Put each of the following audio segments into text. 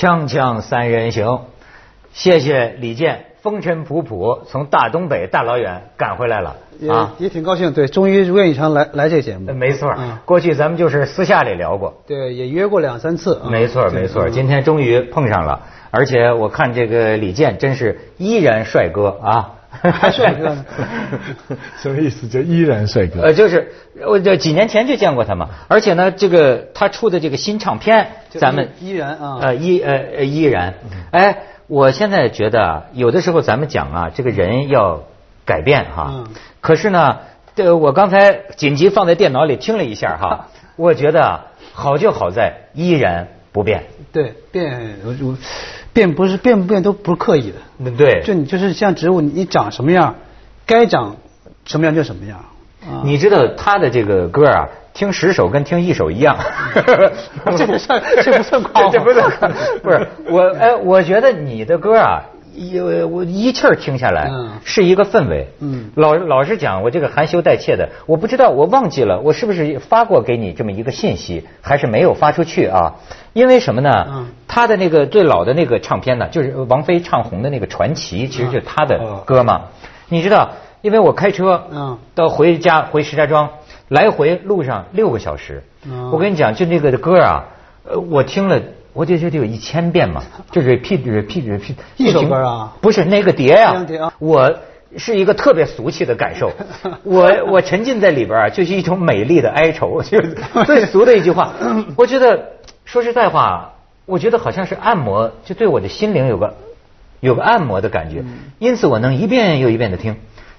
锵锵三人行，谢谢李健，风尘仆仆从大东北大老远赶回来了啊也挺高兴，对，终于如愿以偿来来这节目。没错嗯，过去咱们就是私下里聊过。对，也约过两三次。啊没错，没错，嗯今天终于碰上了，而且我看这个李健真是依然帅哥啊，还帅哥呢什么意思？就依然帅哥。呃，就是我这几年前就见过他嘛，而且呢，这个他出的这个新唱片，咱们依依然啊。呃依呃呃依然，哎，我现在觉得啊，有的时候咱们讲啊，这个人要改变哈，嗯。可是呢，这我刚才紧急放在电脑里听了一下哈，我觉得啊好就好在依然不变，对变我我变不是变不变都不是刻意的，对，就你就是像植物，你你长什么样，该长什么样就什么样。啊。你知道他的这个歌啊，听十首跟听一首一样，这不算这不算夸我 这不算夸，不是我哎，我觉得你的歌啊，一我一气儿听下来嗯是一个氛围。嗯老老实讲，我这个含羞带怯的，我不知道，我忘记了，我是不是发过给你这么一个信息，还是没有发出去啊？因为什么呢？嗯他的那个最老的那个唱片呢，就是王菲唱红的那个《传奇》，其实就是他的哦歌嘛。你知道，因为我开车，嗯到回家回石家庄，来回路上六个小时。嗯我跟你讲，就那个歌啊，呃，我听了，我就觉得得有一千遍嘛，就 repeat repeat repeat。一首歌啊不是那个碟呀、啊我是一个特别俗气的感受，我我沉浸在里边啊，就是一种美丽的哀愁，就是最俗的一句话。我觉得说实在话，我觉得好像是按摩，就对我的心灵有个有个按摩的感觉，因此我能一遍又一遍的听。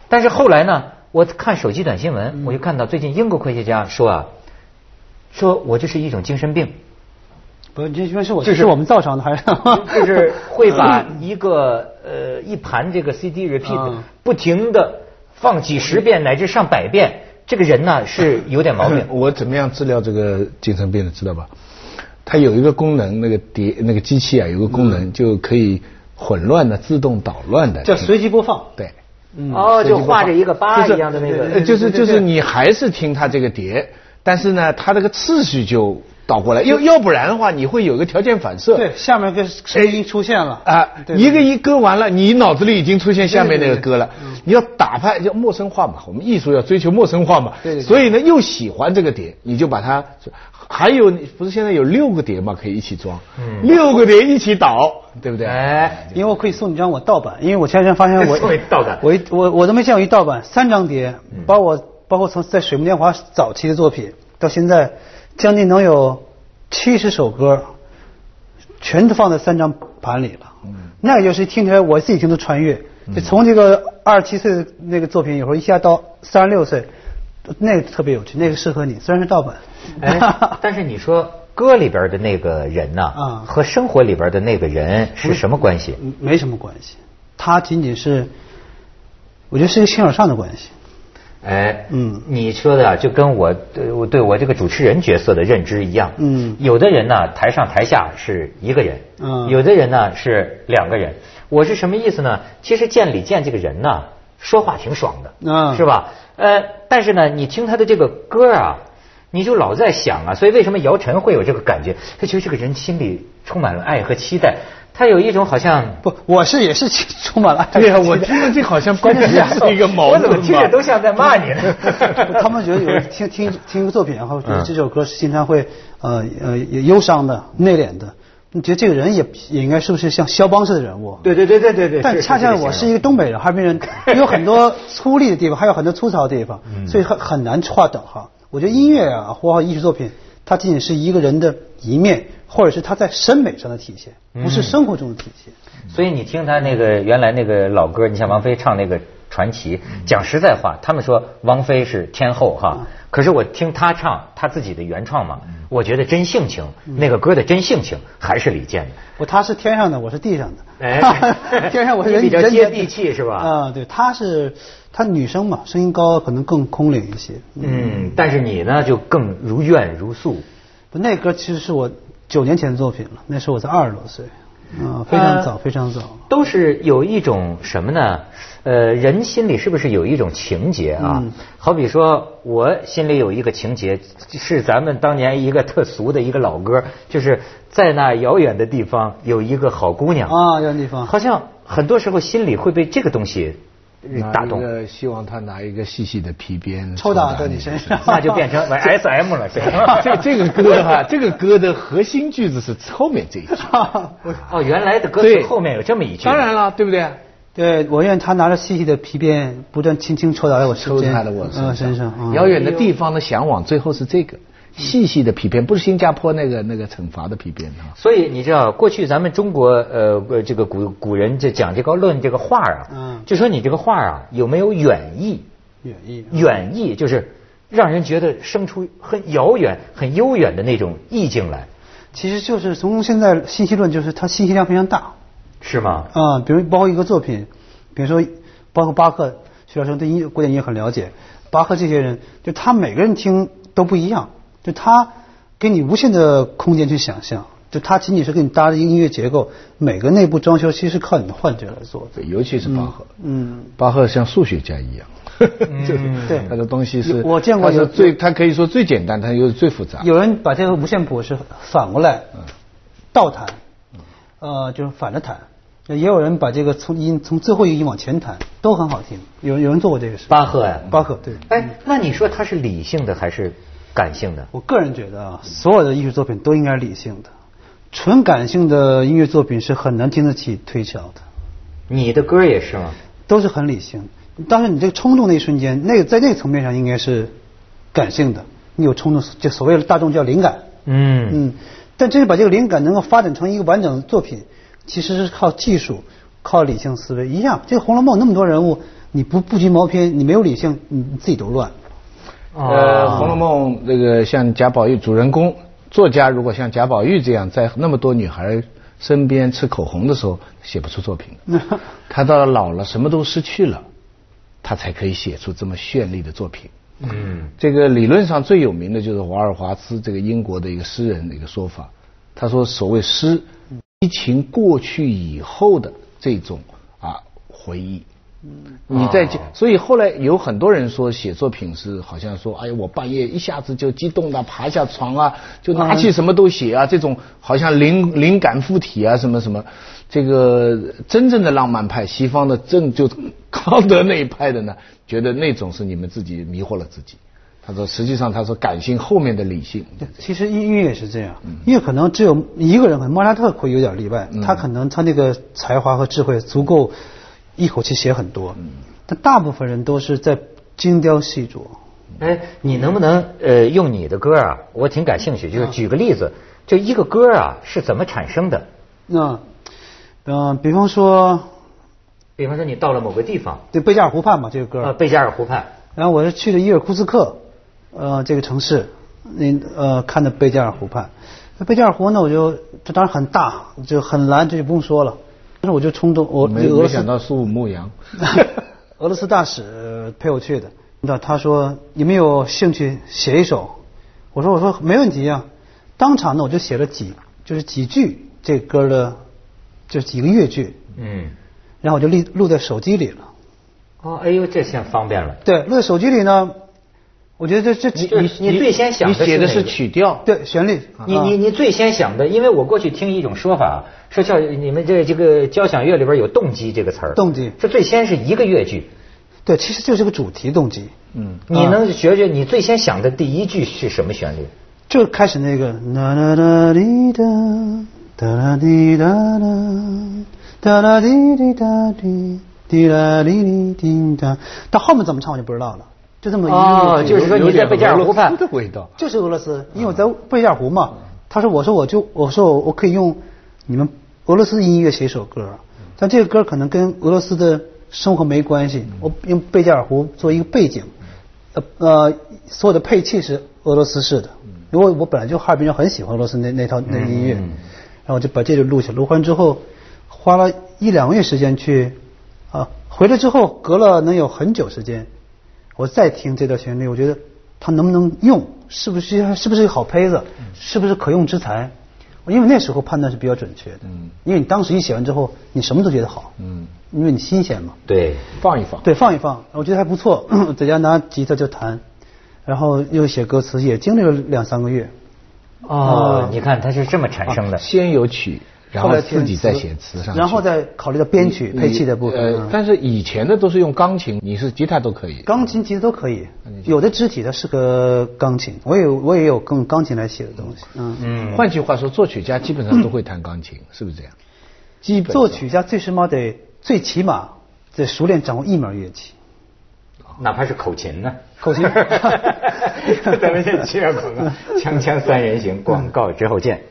但是后来呢，我看手机短新闻，我就看到最近英国科学家说啊，说我这是一种精神病。不，这因为是我这是是我们造成的还是？就是会把一个呃一盘这个 CD repeat 嗯不停的放几十遍乃至上百遍，这个人呢是有点毛病。我怎么样治疗这个精神病的，知道吧？它有一个功能，那个碟那个机器啊，有个功能就可以混乱的、自动捣乱的。叫随机播放。对。嗯哦，就画着一个八一样的那个呃，就是就是你还是听它这个碟，但是呢，它这个次序就倒过来，要要不然的话，你会有个条件反射。对，下面个声音出现了啊，对一个一割完了，你脑子里已经出现下面那个歌了。你要打败，要陌生化嘛，我们艺术要追求陌生化嘛。对所以呢，又喜欢这个碟，你就把它，还有不是现在有六个碟嘛，可以一起装，嗯六个碟一起倒，对不对？哎，因为我可以送你一张我盗版，因为我前两天发现我 盗版我我我都没见过一盗版，三张碟，包括包括从在水木年华早期的作品到现在，将近能有七十首歌，全都放在三张盘里了。嗯那个就是听起来我自己听都穿越，就从这个二十七岁的那个作品，有时候一下到三十六岁，那个特别有趣，那个适合你，虽然是盗版。哎，但是你说歌里边的那个人呐、啊和生活里边的那个人是什么关系？嗯没什么关系，他仅仅是，我觉得是一个形而上的关系。哎，嗯你说的啊就跟我对我对我这个主持人角色的认知一样。嗯有的人呢，台上台下是一个人，嗯有的人呢是两个人。我是什么意思呢？其实见李健这个人呢，说话挺爽的，嗯是吧？呃，但是呢，你听他的这个歌啊，你就老在想啊，所以为什么姚晨会有这个感觉？他觉得这个人心里充满了爱和期待，他有一种好像。不，我是也是 充满了爱。对呀、我听着这好像关键是一个矛我盾 我怎么听着都像在骂你呢？他们觉得有人听听听一个作品，然后觉得嗯这首歌是经常会呃呃忧伤的、内敛的，你觉得这个人也也应该是不是像肖邦式的人物？对对对对对对。但恰恰我是一个东北人，哈尔滨人，有很多粗粝的地方，还有很多粗糙的地方，嗯所以很很难画等号。我觉得音乐啊，或艺术作品，它仅仅是一个人的一面，或者是他在审美上的体现，不是生活中的体现。所以你听他那个原来那个老歌，你像王菲唱那个《传奇》，讲实在话，他们说王菲是天后哈，可是我听她唱她自己的原创嘛，我觉得真性情，那个歌的真性情还是李健的。不他是天上的，我是地上的。哎 天上我是人比较接地气是吧啊，对，她是她女生嘛，声音高，可能更空灵一些。嗯，但是你呢就更如怨如诉。不那歌其实是我九年前的作品了，那时候我才二十多岁。啊，非常早，非常早。都是有一种什么呢？呃，人心里是不是有一种情节啊？好比说，我心里有一个情节，是咱们当年一个特俗的一个老歌，就是在那遥远的地方有一个好姑娘啊，遥远地方，好像很多时候心里会被这个东西。打动，希望他拿一个细细的皮鞭抽打在你身上，那就变成 S M 了。这 这个歌哈，这个歌的核心句子是后面这一句。哦，原来的歌词后面有这么一句。当然了，对不对？对，我愿他拿着细细的皮鞭，不断轻轻抽打在我抽打在我身上。遥远的地方的向往，最后是这个。细细的皮鞭不是新加坡那个那个惩罚的皮鞭啊。所以你知道，过去咱们中国呃这个古古人就讲这个论这个画啊，嗯，就说你这个画啊有没有远意？远意，远意就是让人觉得生出很遥远、很悠远的那种意境来。其实就是从现在信息论，就是它信息量非常大，是吗？啊，比如包括一个作品，比如说包括巴赫，徐老师对音乐古典音乐很了解，巴赫这些人，就他每个人听都不一样。就他给你无限的空间去想象，就他仅仅是给你搭的音乐结构，每个内部装修其实是靠你的幻觉来做的。尤其是巴赫，嗯，巴赫像数学家一样，就是 对他的东西是，我见过有最，他可以说最简单，他又是最复杂。有人把这个五线谱是反过来倒弹，呃，就是反着弹，也有人把这个从音从最后一个音往前弹，都很好听。有有人做过这个事。巴赫呀，巴赫对。哎，那你说他是理性的还是？感性的，我个人觉得啊，所有的艺术作品都应该理性的，纯感性的音乐作品是很难经得起推敲的。你的歌也是吗？都是很理性，但是你这个冲动那一瞬间，那个在那个层面上应该是感性的，你有冲动，就所谓的大众叫灵感。嗯嗯，但真是把这个灵感能够发展成一个完整的作品，其实是靠技术，靠理性思维一样。这个《红楼梦》那么多人物，你不不拘毛片，你没有理性，你自己都乱。呃，《红楼梦》这个像贾宝玉主人公作家，如果像贾宝玉这样在那么多女孩身边吃口红的时候，写不出作品。他到了老了，什么都失去了，他才可以写出这么绚丽的作品。嗯，这个理论上最有名的就是瓦尔华兹这个英国的一个诗人的一个说法。他说，所谓诗，激情过去以后的这种啊回忆。你在，所以后来有很多人说写作品是好像说，哎呀，我半夜一下子就激动的爬下床啊，就拿起什么都写啊，这种好像灵灵感附体啊，什么什么，这个真正的浪漫派，西方的正就康德那一派的呢，觉得那种是你们自己迷惑了自己。他说，实际上他说感性后面的理性。其实音乐也是这样，因为可能只有一个人，可能莫扎特会有点例外，他可能他那个才华和智慧足够。一口气写很多，但大部分人都是在精雕细琢。哎，你能不能呃用你的歌啊？我挺感兴趣，就是举个例子，就一个歌啊是怎么产生的？那嗯，比方说，比方说你到了某个地方，对贝加尔湖畔嘛，这个歌啊，贝加尔湖畔。然后我是去了伊尔库茨克，呃，这个城市，那呃看的贝加尔湖畔。那贝加尔湖呢，我就这当然很大，就很蓝，这就不用说了。但是我就冲动，我没没想到苏武牧羊，俄罗斯大使陪我去的。那他说你们有兴趣写一首？我说我说没问题啊。当场呢我就写了几就是几句这歌的，就是几个乐句。嗯。然后我就录录在手机里了。哦，哎呦，这下方便了。对，录在手机里呢。我觉得这这你你最先想的写的是曲调，对旋律。你你你最先想的，因为我过去听一种说法，说叫你们这这个交响乐里边有动机这个词儿。动机。这最先是一个乐句。对，其实就是个主题动机。嗯。你能学学你最先想的第一句是什么旋律？就开始那个哒哒哒滴哒哒哒滴哒哒哒哒滴滴哒滴滴啦滴滴滴哒，到后面怎么唱我就不知道了。就这么一哦，就是说你在贝加尔湖畔的味道，就是俄罗斯，因为我在贝加尔湖嘛。他说，我说我就我说我我可以用你们俄罗斯音乐写一首歌，但这个歌可能跟俄罗斯的生活没关系。我用贝加尔湖做一个背景，呃呃，所有的配器是俄罗斯式的。因为我本来就哈尔滨人，很喜欢俄罗斯那那套那音乐，然后我就把这个录下。录完之后，花了一两个月时间去啊，回来之后隔了能有很久时间。我再听这段旋律，我觉得它能不能用，是不是是不是一个好胚子，是不是可用之才？因为那时候判断是比较准确的。嗯，因为你当时一写完之后，你什么都觉得好。嗯，因为你新鲜嘛。对，放一放。对，放一放，我觉得还不错。在家拿吉他就弹，然后又写歌词，也经历了两三个月。哦，你看它是这么产生的，先有曲。然后自己再写词上，然后再考虑到编曲配器的部分。呃，但是以前的都是用钢琴，你是吉他都可以。钢琴、吉他都可以，有的肢体它适合钢琴。我有我也有跟钢琴来写的东西。嗯嗯。换句话说，作曲家基本上都会弹钢琴，是不是这样？基本。作曲家最起码得最起码得熟练掌握一门乐器，哪怕是口琴呢？口琴。咱们先切广告，锵锵三人行，广告之后见。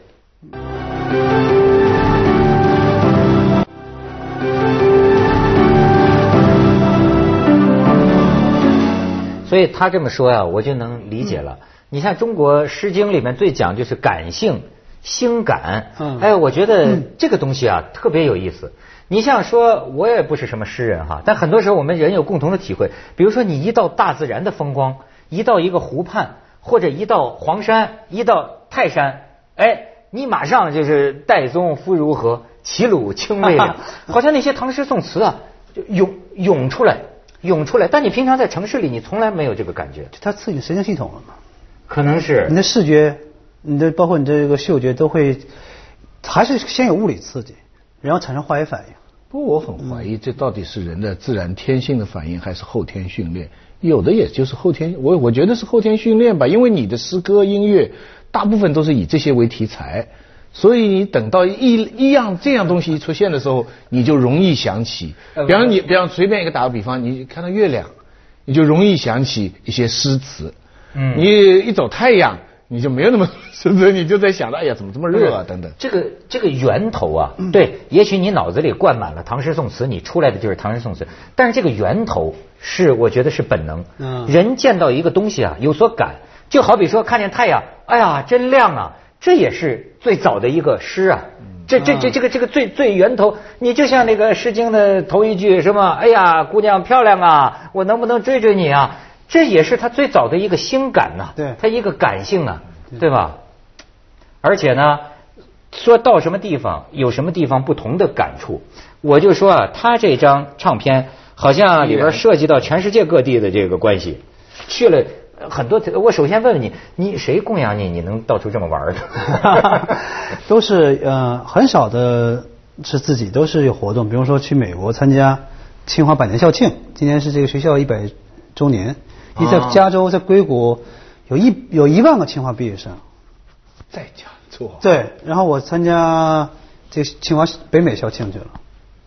所以他这么说呀，我就能理解了。你像中国《诗经》里面最讲就是感性、心感。嗯。哎，我觉得这个东西啊特别有意思。你像说，我也不是什么诗人哈，但很多时候我们人有共同的体会。比如说，你一到大自然的风光，一到一个湖畔，或者一到黄山，一到泰山，哎，你马上就是岱宗夫如何，齐鲁青未了，好像那些唐诗宋词啊，就涌涌出来。涌出来，但你平常在城市里，你从来没有这个感觉。它刺激神经系统了嘛？可能是。你的视觉，你的包括你这个嗅觉都会，还是先有物理刺激，然后产生化学反应。不过我很怀疑，这到底是人的自然天性的反应，还是后天训练？有的也就是后天，我我觉得是后天训练吧，因为你的诗歌音乐大部分都是以这些为题材。所以你等到一一样这样东西一出现的时候，你就容易想起。比方你，比方随便一个打个比方，你看到月亮，你就容易想起一些诗词。嗯。你一走太阳，你就没有那么，甚至你就在想着，哎呀，怎么这么热啊？等等。这个这个源头啊，对，也许你脑子里灌满了唐诗宋词，你出来的就是唐诗宋词。但是这个源头是，我觉得是本能。嗯。人见到一个东西啊，有所感，就好比说看见太阳，哎呀，真亮啊。这也是最早的一个诗啊，这这这这个这个最最源头，你就像那个《诗经》的头一句什么？哎呀，姑娘漂亮啊，我能不能追追你啊？这也是他最早的一个心感呐，对，他一个感性啊，对吧？而且呢，说到什么地方，有什么地方不同的感触，我就说啊，他这张唱片好像里边涉及到全世界各地的这个关系，去了。很多，我首先问问你，你谁供养你？你能到处这么玩的？都是呃，很少的是自己，都是有活动。比如说去美国参加清华百年校庆，今年是这个学校一百周年。你在加州，在硅谷，有一有一万个清华毕业生。在加州。对，然后我参加这清华北美校庆去了。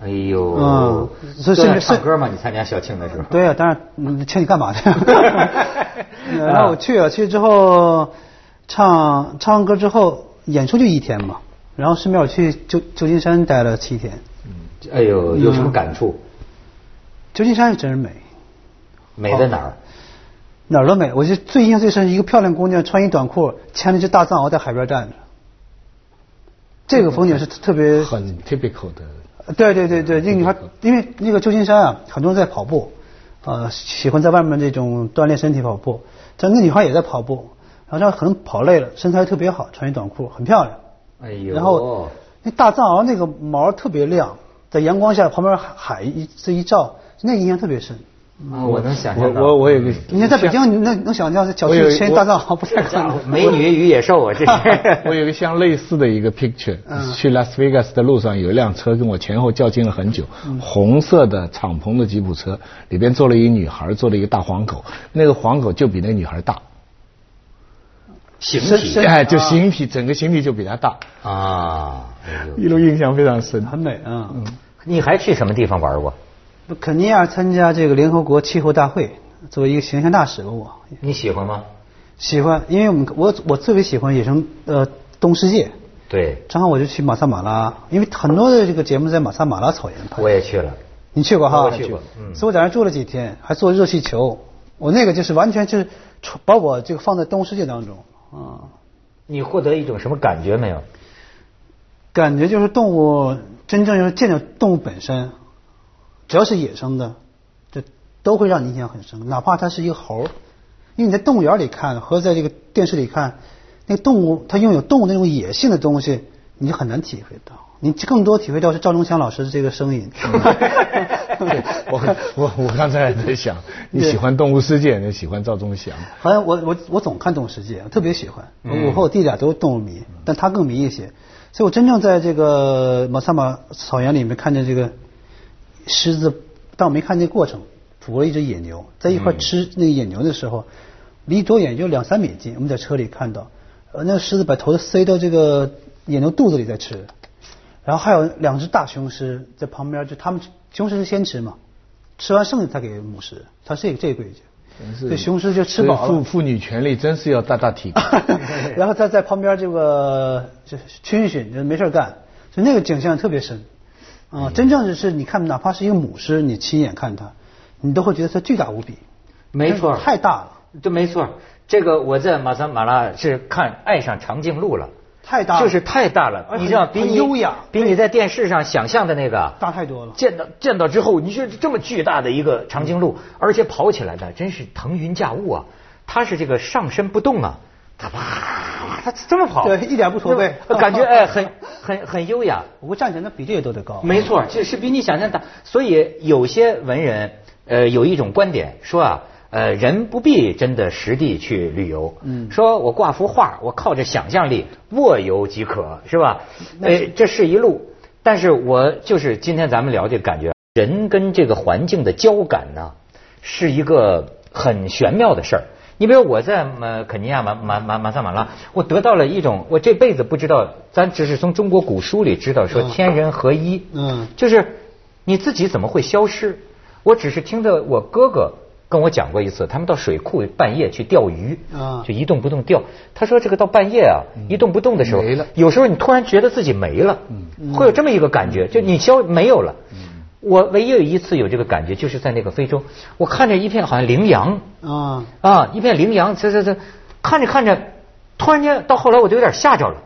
哎呦，嗯，所以是唱歌嘛？你参加校庆的时候？对啊，当然，劝你干嘛去？然后我去了，去之后唱唱完歌之后，演出就一天嘛。然后顺便我去旧旧金山待了七天。嗯，哎呦，有什么感触？旧金山真是美。美在哪儿？哪儿都美。我就最印象最深，一个漂亮姑娘穿一短裤，牵着只大藏獒在海边站着。这个风景是特别很 typical 的。对对对对，那女孩因为那个旧金山啊，很多人在跑步，呃，喜欢在外面这种锻炼身体跑步。但那女孩也在跑步，然后可能跑累了，身材特别好，穿一短裤，很漂亮。哎呦！然后那大藏獒那个毛特别亮，在阳光下旁边海一这一照，那印象特别深。啊，我能想象到。我我有个，你在北京，你能能想象小区牵大藏獒不太可能。美女与野兽啊，这是。我有个像类似的一个 picture，去拉斯维加斯的路上有一辆车跟我前后较劲了很久，红色的敞篷的吉普车，里边坐了一女孩，坐了一个大黄狗，那个黄狗就比那女孩大。形体哎，就形体，整个形体就比她大。啊，一路印象非常深，很美啊。嗯，你还去什么地方玩过？肯尼亚参加这个联合国气候大会，作为一个形象大使吧我。你喜欢吗？喜欢，因为我们我我特别喜欢野生呃动物世界。对。正好我就去马萨马拉，因为很多的这个节目在马萨马拉草原拍。我也去了。你去过哈？我去过。嗯。所以我在那住了几天，还坐热气球。我那个就是完全就是把我这个放在动物世界当中啊。你获得一种什么感觉没有？感觉就是动物真正就是见到动物本身。只要是野生的，这都会让你印象很深。哪怕它是一个猴，因为你在动物园里看和在这个电视里看，那个动物它拥有动物那种野性的东西，你就很难体会到。你更多体会到是赵忠祥老师的这个声音。我我我刚才还在想，你喜欢《动物世界》，你喜欢赵忠祥？好像我我我总看《动物世界》，特别喜欢。我和我弟俩都是动物迷，但他更迷一些。所以我真正在这个马萨马草原里面看见这个狮子，但我没看见过程。捕了一只野牛，在一块吃那个野牛的时候，离多远？就两三米近。我们在车里看到，呃，那个狮子把头塞到这个野牛肚子里在吃。然后还有两只大雄狮在旁边，就他们雄狮是先吃嘛，吃完剩下才给母狮，它是这个规矩。这雄狮就吃饱了。妇妇女权利真是要大大提高。然后他在旁边这个就逡巡，就没事干，就那个景象特别深。啊，真正的是你看，哪怕是一个母狮，你亲眼看它，你都会觉得它巨大无比。没错，太大了。这没错，这个我在马萨马拉是看《爱上长颈鹿》了。太大，就是太大了，你知道，比你优雅，比你在电视上想象的那个大太多了。见到见到之后，你说这么巨大的一个长颈鹿，而且跑起来的真是腾云驾雾啊！它是这个上身不动啊，它啪，他这么跑，对，一点不驼背，感觉哎，很 很很优雅。不过站起来比这个都得高。没错，这是比你想象大。所以有些文人呃有一种观点说啊。呃，人不必真的实地去旅游。嗯，说我挂幅画，我靠着想象力卧游即可，是吧？哎，这是一路。但是我就是今天咱们聊这感觉，人跟这个环境的交感呢，是一个很玄妙的事儿。你比如我在呃肯尼亚马马马马萨马拉，我得到了一种我这辈子不知道，咱只是从中国古书里知道说天人合一。嗯，就是你自己怎么会消失？我只是听着我哥哥。跟我讲过一次，他们到水库半夜去钓鱼，啊，就一动不动钓。他说这个到半夜啊，一动不动的时候，没了。有时候你突然觉得自己没了，嗯，会有这么一个感觉，就你消没有了。我唯一有一次有这个感觉，就是在那个非洲，我看着一片好像羚羊，啊啊，一片羚羊，这这这，看着看着，突然间到后来我就有点吓着了，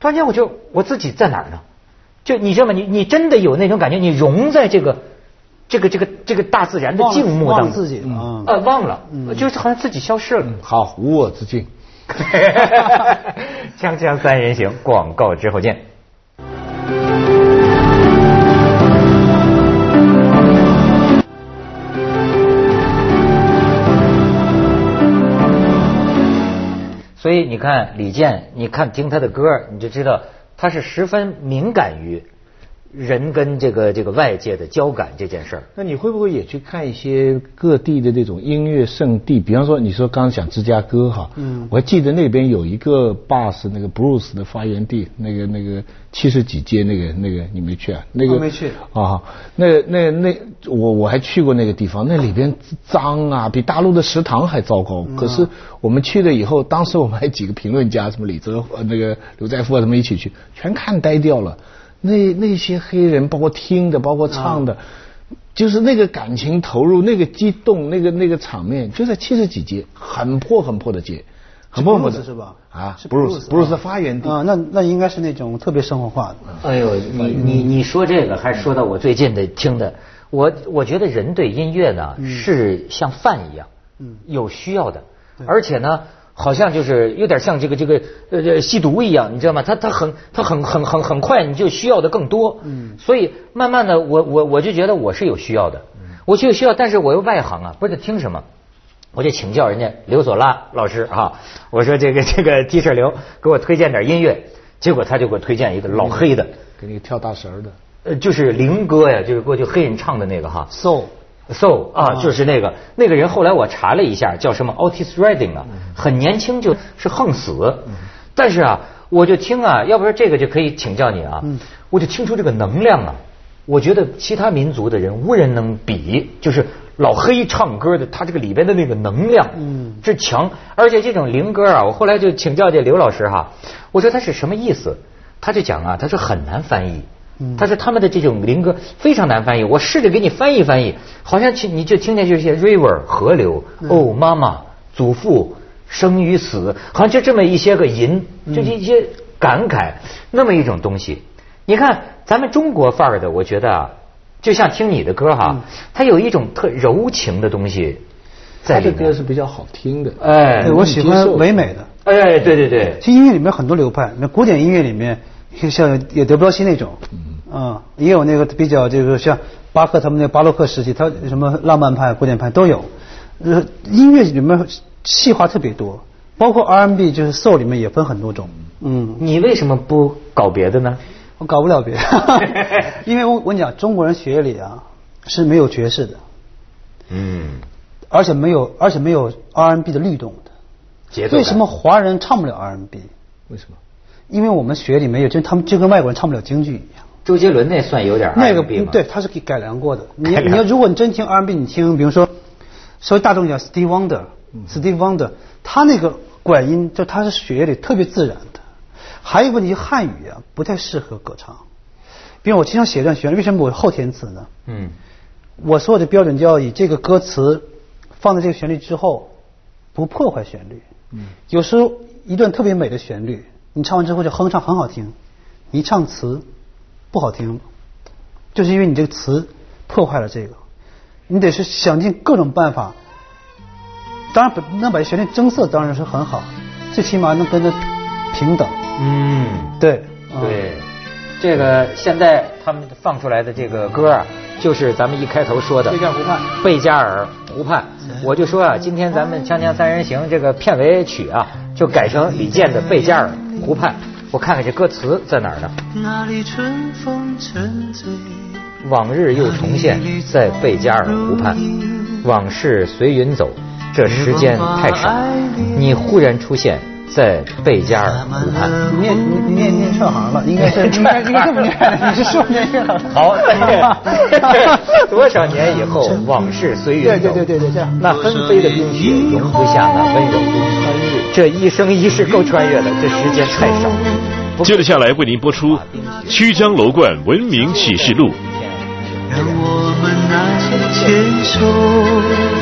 突然间我就我自己在哪儿呢？就你知道吗？你你真的有那种感觉，你融在这个。这个这个这个大自然的静穆当中，自己啊，呃，忘了，就是好像自己消失了。好，无我之境。锵锵三人行，广告之后见。所以你看李健，你看听他的歌，你就知道他是十分敏感于。人跟这个这个外界的交感这件事儿，那你会不会也去看一些各地的那种音乐圣地？比方说，你说刚刚讲芝加哥哈，嗯，我还记得那边有一个 bus 那个 Bruce 的发源地，那个那个七十几街那个那个你没去啊？那个没去啊？那那那我我还去过那个地方，那里边脏啊，比大陆的食堂还糟糕。可是我们去了以后，当时我们还几个评论家，什么李泽那个刘在富啊，他们一起去，全看呆掉了。那那些黑人，包括听的，包括唱的，就是那个感情投入，那个激动，那个那个场面，就在七十几街，很破很破的街，很破很破的是吧？啊，布鲁斯，布鲁斯发源地啊，那那应该是那种特别生活化的。哎呦，你你你说这个，还说到我最近的听的，我我觉得人对音乐呢是像饭一样，嗯，有需要的，而且呢。好像就是有点像这个这个呃吸毒一样，你知道吗？他他很他很很很很快，你就需要的更多。嗯。所以慢慢的，我我我就觉得我是有需要的，我就需要，但是我又外行啊，不知道听什么，我就请教人家刘索拉老师啊。我说这个 这个 T 恤刘给我推荐点音乐，结果他就给我推荐一个老黑的，给你跳大神的，呃，就是灵歌呀，就是过去黑人唱的那个哈，soul。So 啊，就是那个那个人。后来我查了一下，叫什么 Otis Redding 啊，很年轻就是横死。但是啊，我就听啊，要不然这个就可以请教你啊。我就听出这个能量啊，我觉得其他民族的人无人能比。就是老黑唱歌的，他这个里边的那个能量嗯，这强，而且这种灵歌啊，我后来就请教这刘老师哈，我说他是什么意思？他就讲啊，他说很难翻译。他说他们的这种灵歌非常难翻译，我试着给你翻译翻译，好像去你就听见就是些 river 河流，哦妈妈祖父生与死，好像就这么一些个吟，就一些感慨，那么一种东西。你看咱们中国范儿的，我觉得啊，就像听你的歌哈，它有一种特柔情的东西在里面。歌是比较好听的，哎，我喜欢唯美的。哎，对对对，其实音乐里面很多流派，那古典音乐里面。像也德布劳西那种，嗯，也有那个比较这个像巴赫他们那巴洛克时期，他什么浪漫派、古典派都有。呃，音乐里面细化特别多，包括 R&B 就是 Soul 里面也分很多种。嗯，你为什么不搞别的呢？我搞不了别的，因为我我跟你讲，中国人血液里啊是没有爵士的。嗯。而且没有，而且没有 R&B 的律动的。节奏。为什么华人唱不了 R&B？为什么？因为我们学里没有，就他们就跟外国人唱不了京剧一样。周杰伦那算有点那个不对，他是给改良过的。你你要如果你真听 R&B，你听比如说稍微大众一点，Steve Wonder，Steve Wonder，他那个管音就他是血液里特别自然的。还有一个问题，汉语啊不太适合歌唱。比如我经常写一段旋律，为什么我后填词呢？嗯。我所有的标准就要以这个歌词。放在这个旋律之后，不破坏旋律。嗯，有时候一段特别美的旋律，你唱完之后就哼唱很好听，一唱词不好听，就是因为你这个词破坏了这个。你得是想尽各种办法，当然能把旋律增色当然是很好，最起码能跟着平等。嗯，对。对，这个现在他们放出来的这个歌啊。就是咱们一开头说的贝加尔湖畔，贝加尔湖畔，我就说啊，今天咱们锵锵三人行这个片尾曲啊，就改成李健的贝加尔湖畔。我看看这歌词在哪儿呢？哪里春风沉醉往日又重现在贝加尔湖畔，往事随云走，这时间太少，你忽然出现。在贝加尔湖畔，你念你念念串行了，应该是应该应该这么念，你是说念串行。好，多少年以后，往事随云走，对对对对对，那纷飞的冰雪容不下那温柔的穿越，这一生一世够穿越的，这时间太少。接着下来为您播出《曲江楼观文明启示录》。让我们牵手。